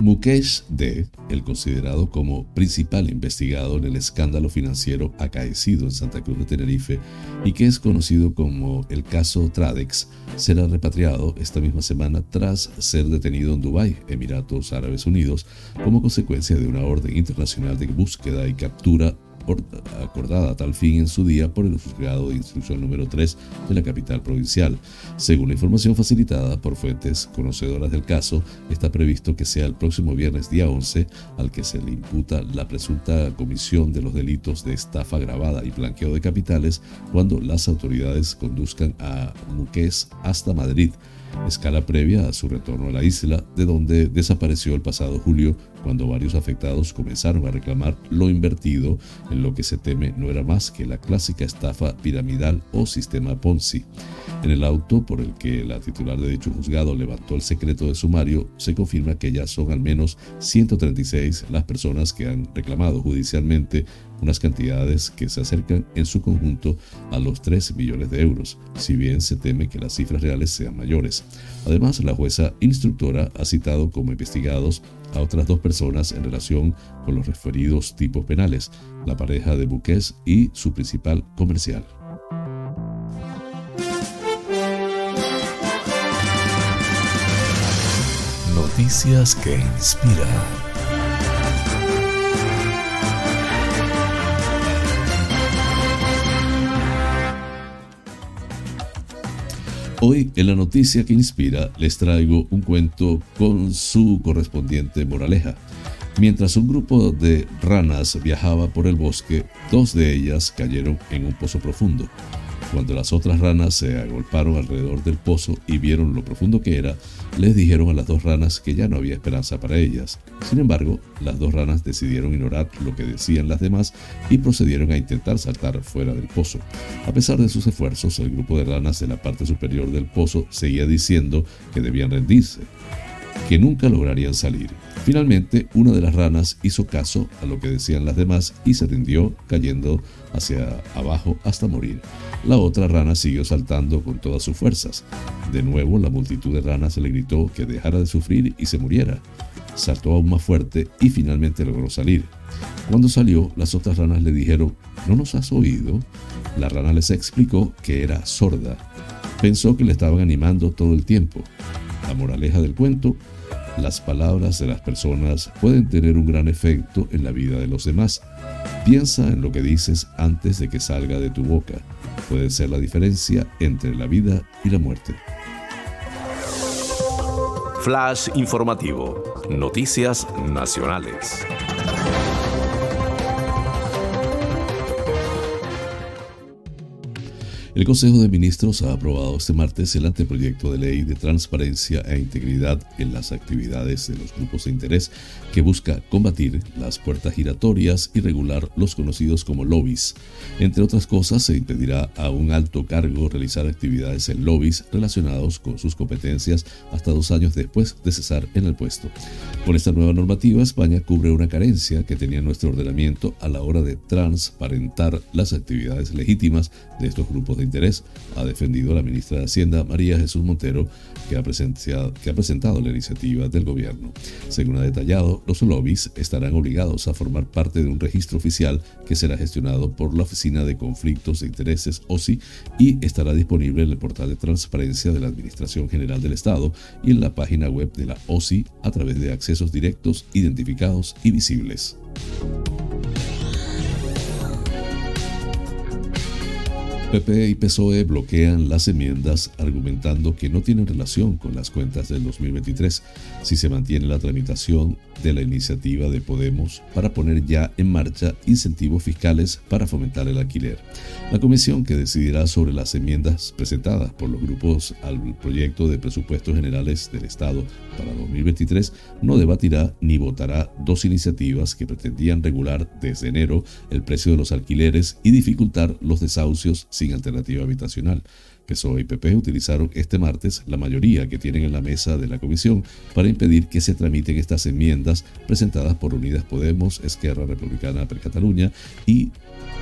Mukesh D., el considerado como principal investigado en el escándalo financiero acaecido en Santa Cruz de Tenerife y que es conocido como el caso Tradex, será repatriado esta misma semana tras ser detenido en Dubái, Emiratos Árabes Unidos, como consecuencia de una orden internacional de búsqueda y captura acordada a tal fin en su día por el juzgado de instrucción número 3 de la capital provincial. Según la información facilitada por fuentes conocedoras del caso, está previsto que sea el próximo viernes día 11 al que se le imputa la presunta comisión de los delitos de estafa grabada y blanqueo de capitales cuando las autoridades conduzcan a Muqués hasta Madrid escala previa a su retorno a la isla, de donde desapareció el pasado julio cuando varios afectados comenzaron a reclamar lo invertido en lo que se teme no era más que la clásica estafa piramidal o sistema Ponzi. En el auto por el que la titular de dicho juzgado levantó el secreto de sumario, se confirma que ya son al menos 136 las personas que han reclamado judicialmente unas cantidades que se acercan en su conjunto a los 3 millones de euros, si bien se teme que las cifras reales sean mayores. Además, la jueza instructora ha citado como investigados a otras dos personas en relación con los referidos tipos penales, la pareja de Buques y su principal comercial. Noticias que inspiran. Hoy en la noticia que inspira les traigo un cuento con su correspondiente moraleja. Mientras un grupo de ranas viajaba por el bosque, dos de ellas cayeron en un pozo profundo. Cuando las otras ranas se agolparon alrededor del pozo y vieron lo profundo que era, les dijeron a las dos ranas que ya no había esperanza para ellas. Sin embargo, las dos ranas decidieron ignorar lo que decían las demás y procedieron a intentar saltar fuera del pozo. A pesar de sus esfuerzos, el grupo de ranas de la parte superior del pozo seguía diciendo que debían rendirse, que nunca lograrían salir. Finalmente, una de las ranas hizo caso a lo que decían las demás y se rindió, cayendo hacia abajo hasta morir. La otra rana siguió saltando con todas sus fuerzas. De nuevo, la multitud de ranas le gritó que dejara de sufrir y se muriera. Saltó aún más fuerte y finalmente logró salir. Cuando salió, las otras ranas le dijeron, ¿no nos has oído? La rana les explicó que era sorda. Pensó que le estaban animando todo el tiempo. La moraleja del cuento, las palabras de las personas pueden tener un gran efecto en la vida de los demás. Piensa en lo que dices antes de que salga de tu boca. Puede ser la diferencia entre la vida y la muerte. Flash informativo. Noticias nacionales. El Consejo de Ministros ha aprobado este martes el anteproyecto de ley de transparencia e integridad en las actividades de los grupos de interés que busca combatir las puertas giratorias y regular los conocidos como lobbies. Entre otras cosas, se impedirá a un alto cargo realizar actividades en lobbies relacionados con sus competencias hasta dos años después de cesar en el puesto. Con esta nueva normativa, España cubre una carencia que tenía nuestro ordenamiento a la hora de transparentar las actividades legítimas de estos grupos de interés, ha defendido la ministra de Hacienda, María Jesús Montero, que ha, que ha presentado la iniciativa del gobierno. Según ha detallado, los lobbies estarán obligados a formar parte de un registro oficial que será gestionado por la Oficina de Conflictos de Intereses, OSI, y estará disponible en el portal de transparencia de la Administración General del Estado y en la página web de la OSI a través de accesos directos, identificados y visibles. PP y PSOE bloquean las enmiendas argumentando que no tienen relación con las cuentas del 2023 si se mantiene la tramitación de la iniciativa de Podemos para poner ya en marcha incentivos fiscales para fomentar el alquiler. La comisión que decidirá sobre las enmiendas presentadas por los grupos al proyecto de presupuestos generales del Estado para 2023 no debatirá ni votará dos iniciativas que pretendían regular desde enero el precio de los alquileres y dificultar los desahucios sin alternativa habitacional. PSOE y PP utilizaron este martes la mayoría que tienen en la mesa de la comisión para impedir que se tramiten estas enmiendas presentadas por Unidas Podemos, Esquerra Republicana per Cataluña y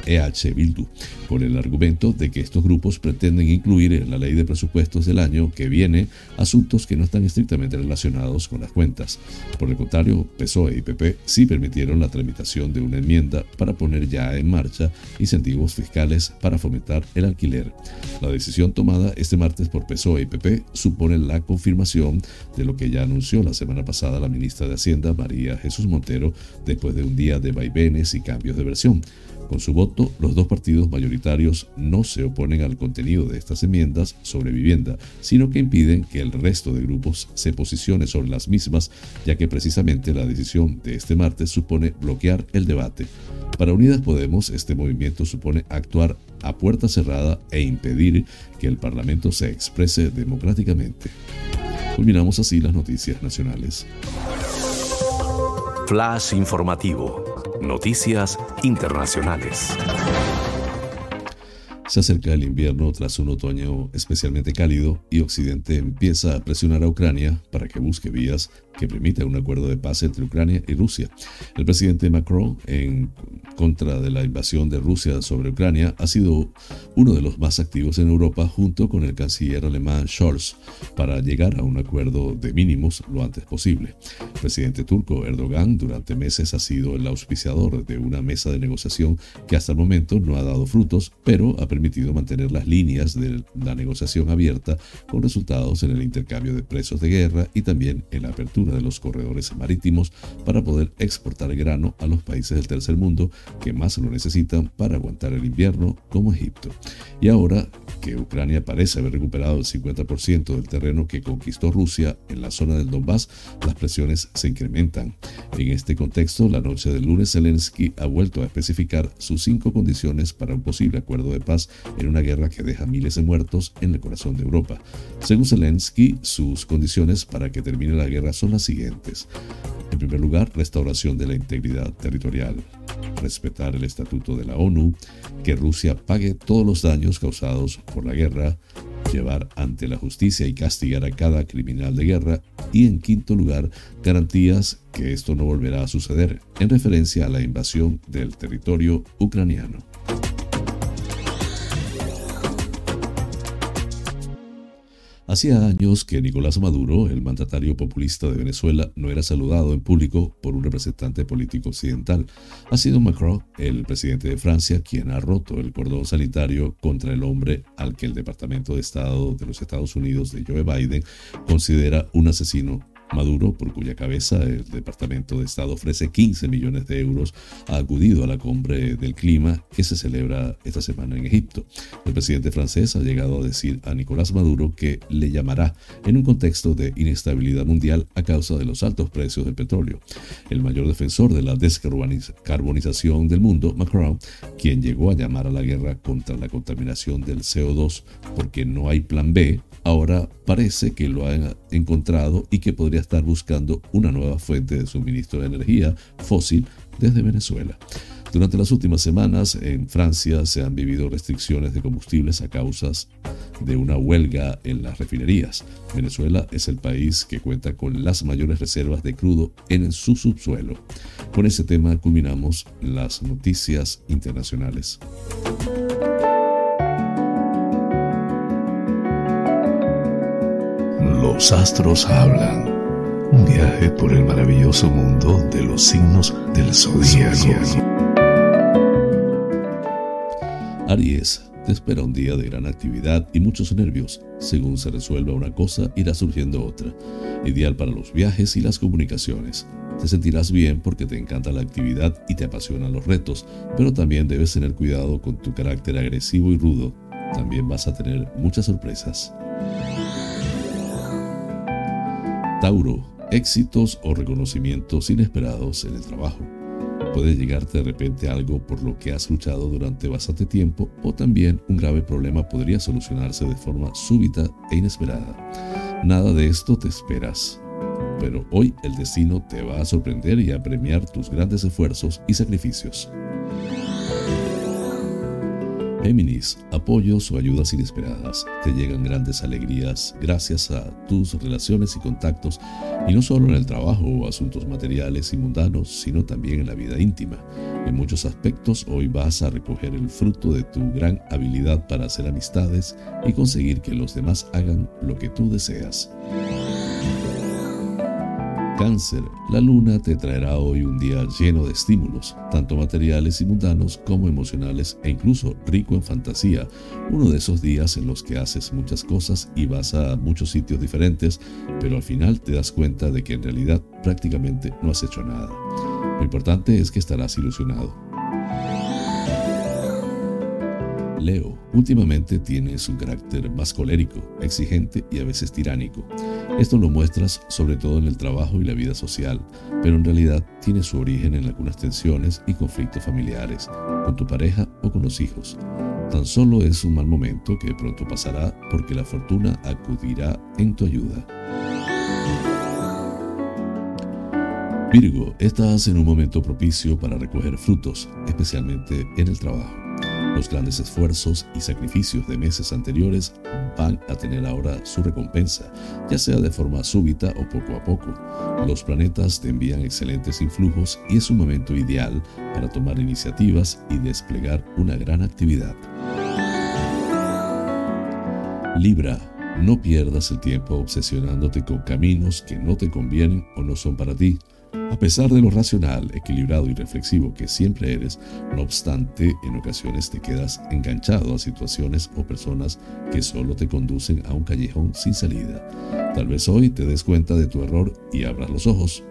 EH Bildu, con el argumento de que estos grupos pretenden incluir en la ley de presupuestos del año que viene asuntos que no están estrictamente relacionados con las cuentas. Por el contrario, PSOE y PP sí permitieron la tramitación de una enmienda para poner ya en marcha incentivos fiscales para fomentar el alquiler. La decisión tomada este martes por PSOE y PP supone la confirmación de lo que ya anunció la semana pasada la ministra de Hacienda, María Jesús Montero, después de un día de vaivenes y cambios de versión. Con su voto, los dos partidos mayoritarios no se oponen al contenido de estas enmiendas sobre vivienda, sino que impiden que el resto de grupos se posicione sobre las mismas, ya que precisamente la decisión de este martes supone bloquear el debate. Para Unidas Podemos, este movimiento supone actuar a puerta cerrada e impedir que el Parlamento se exprese democráticamente. Culminamos así las noticias nacionales. Flash informativo. Noticias internacionales. Se acerca el invierno tras un otoño especialmente cálido y Occidente empieza a presionar a Ucrania para que busque vías que permita un acuerdo de paz entre Ucrania y Rusia. El presidente Macron, en contra de la invasión de Rusia sobre Ucrania, ha sido uno de los más activos en Europa junto con el canciller alemán Scholz para llegar a un acuerdo de mínimos lo antes posible. El presidente turco Erdogan durante meses ha sido el auspiciador de una mesa de negociación que hasta el momento no ha dado frutos, pero ha permitido mantener las líneas de la negociación abierta con resultados en el intercambio de presos de guerra y también en la apertura de los corredores marítimos para poder exportar grano a los países del tercer mundo que más lo necesitan para aguantar el invierno, como Egipto. Y ahora que Ucrania parece haber recuperado el 50% del terreno que conquistó Rusia en la zona del Donbass, las presiones se incrementan. En este contexto, la noche del lunes Zelensky ha vuelto a especificar sus cinco condiciones para un posible acuerdo de paz en una guerra que deja miles de muertos en el corazón de Europa. Según Zelensky, sus condiciones para que termine la guerra son las siguientes. En primer lugar, restauración de la integridad territorial, respetar el estatuto de la ONU, que Rusia pague todos los daños causados por la guerra, llevar ante la justicia y castigar a cada criminal de guerra y en quinto lugar, garantías que esto no volverá a suceder en referencia a la invasión del territorio ucraniano. Hacía años que Nicolás Maduro, el mandatario populista de Venezuela, no era saludado en público por un representante político occidental. Ha sido Macron, el presidente de Francia, quien ha roto el cordón sanitario contra el hombre al que el Departamento de Estado de los Estados Unidos de Joe Biden considera un asesino Maduro, por cuya cabeza el Departamento de Estado ofrece 15 millones de euros, ha acudido a la cumbre del clima que se celebra esta semana en Egipto. El presidente francés ha llegado a decir a Nicolás Maduro que le llamará en un contexto de inestabilidad mundial a causa de los altos precios del petróleo. El mayor defensor de la descarbonización del mundo, Macron, quien llegó a llamar a la guerra contra la contaminación del CO2 porque no hay plan B, ahora parece que lo han encontrado y que podría estar buscando una nueva fuente de suministro de energía fósil desde Venezuela. Durante las últimas semanas en Francia se han vivido restricciones de combustibles a causa de una huelga en las refinerías. Venezuela es el país que cuenta con las mayores reservas de crudo en su subsuelo. Con ese tema culminamos las noticias internacionales. Los astros hablan. Un viaje por el maravilloso mundo de los signos del zodíaco. Aries, te espera un día de gran actividad y muchos nervios. Según se resuelva una cosa, irá surgiendo otra. Ideal para los viajes y las comunicaciones. Te sentirás bien porque te encanta la actividad y te apasionan los retos, pero también debes tener cuidado con tu carácter agresivo y rudo también vas a tener muchas sorpresas. Tauro, éxitos o reconocimientos inesperados en el trabajo. Puede llegarte de repente algo por lo que has luchado durante bastante tiempo o también un grave problema podría solucionarse de forma súbita e inesperada. Nada de esto te esperas, pero hoy el destino te va a sorprender y a premiar tus grandes esfuerzos y sacrificios. Géminis, apoyos o ayudas inesperadas. Te llegan grandes alegrías gracias a tus relaciones y contactos, y no solo en el trabajo o asuntos materiales y mundanos, sino también en la vida íntima. En muchos aspectos hoy vas a recoger el fruto de tu gran habilidad para hacer amistades y conseguir que los demás hagan lo que tú deseas. Cáncer, la luna te traerá hoy un día lleno de estímulos, tanto materiales y mundanos como emocionales e incluso rico en fantasía. Uno de esos días en los que haces muchas cosas y vas a muchos sitios diferentes, pero al final te das cuenta de que en realidad prácticamente no has hecho nada. Lo importante es que estarás ilusionado. Leo, últimamente tienes un carácter más colérico, exigente y a veces tiránico. Esto lo muestras sobre todo en el trabajo y la vida social, pero en realidad tiene su origen en algunas tensiones y conflictos familiares, con tu pareja o con los hijos. Tan solo es un mal momento que pronto pasará porque la fortuna acudirá en tu ayuda. Virgo, estás en un momento propicio para recoger frutos, especialmente en el trabajo. Los grandes esfuerzos y sacrificios de meses anteriores van a tener ahora su recompensa, ya sea de forma súbita o poco a poco. Los planetas te envían excelentes influjos y es un momento ideal para tomar iniciativas y desplegar una gran actividad. Libra, no pierdas el tiempo obsesionándote con caminos que no te convienen o no son para ti. A pesar de lo racional, equilibrado y reflexivo que siempre eres, no obstante, en ocasiones te quedas enganchado a situaciones o personas que solo te conducen a un callejón sin salida. Tal vez hoy te des cuenta de tu error y abras los ojos.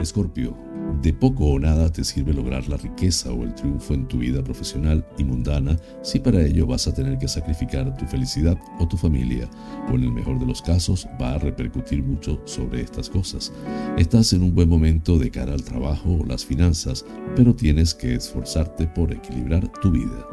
Escorpio, de poco o nada te sirve lograr la riqueza o el triunfo en tu vida profesional y mundana si para ello vas a tener que sacrificar tu felicidad o tu familia, o en el mejor de los casos va a repercutir mucho sobre estas cosas. Estás en un buen momento de cara al trabajo o las finanzas, pero tienes que esforzarte por equilibrar tu vida.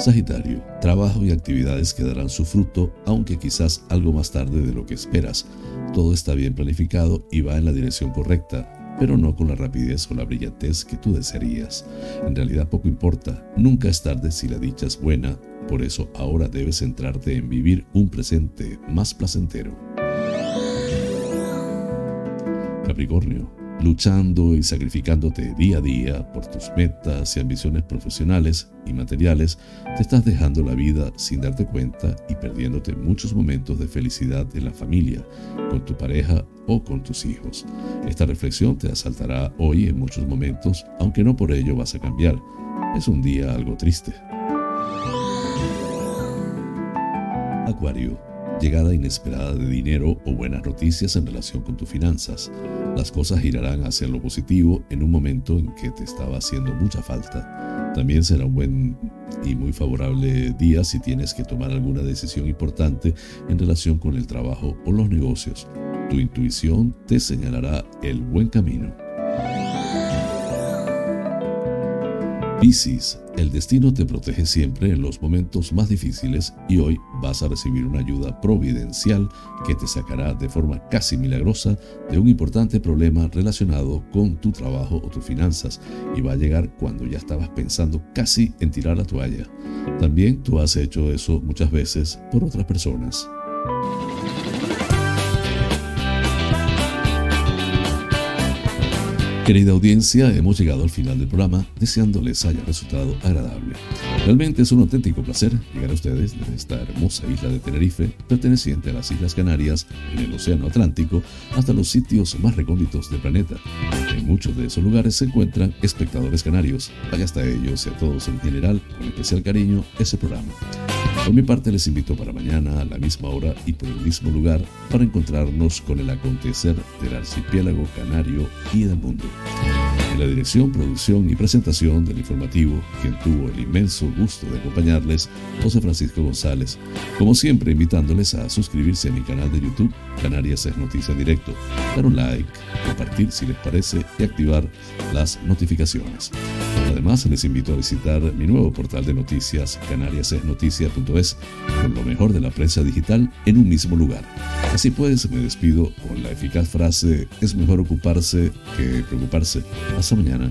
Sagitario, trabajo y actividades que darán su fruto, aunque quizás algo más tarde de lo que esperas. Todo está bien planificado y va en la dirección correcta, pero no con la rapidez o la brillantez que tú desearías. En realidad poco importa, nunca es tarde si la dicha es buena, por eso ahora debes centrarte en vivir un presente más placentero. Capricornio, luchando y sacrificándote día a día por tus metas y ambiciones profesionales y materiales, te estás dejando la vida sin darte cuenta y perdiéndote muchos momentos de felicidad en la familia, con tu pareja o con tus hijos. Esta reflexión te asaltará hoy en muchos momentos, aunque no por ello vas a cambiar. Es un día algo triste. Acuario llegada inesperada de dinero o buenas noticias en relación con tus finanzas. Las cosas girarán hacia lo positivo en un momento en que te estaba haciendo mucha falta. También será un buen y muy favorable día si tienes que tomar alguna decisión importante en relación con el trabajo o los negocios. Tu intuición te señalará el buen camino. Piscis, el destino te protege siempre en los momentos más difíciles y hoy vas a recibir una ayuda providencial que te sacará de forma casi milagrosa de un importante problema relacionado con tu trabajo o tus finanzas y va a llegar cuando ya estabas pensando casi en tirar la toalla. También tú has hecho eso muchas veces por otras personas. Querida audiencia, hemos llegado al final del programa deseándoles haya resultado agradable. Realmente es un auténtico placer llegar a ustedes desde esta hermosa isla de Tenerife, perteneciente a las Islas Canarias, en el Océano Atlántico, hasta los sitios más recónditos del planeta. En muchos de esos lugares se encuentran espectadores canarios. Vaya hasta ellos y a todos en general, con especial cariño, ese programa. Por mi parte les invito para mañana a la misma hora y por el mismo lugar para encontrarnos con el acontecer del archipiélago canario y del mundo. En la dirección, producción y presentación del informativo, quien tuvo el inmenso gusto de acompañarles, José Francisco González. Como siempre, invitándoles a suscribirse a mi canal de YouTube, Canarias es Noticia Directo, dar un like, compartir si les parece y activar las notificaciones. Además, les invito a visitar mi nuevo portal de noticias, canariasesnoticia.es, con lo mejor de la prensa digital en un mismo lugar. Así pues, me despido con la eficaz frase, es mejor ocuparse que preocuparse. Hasta mañana.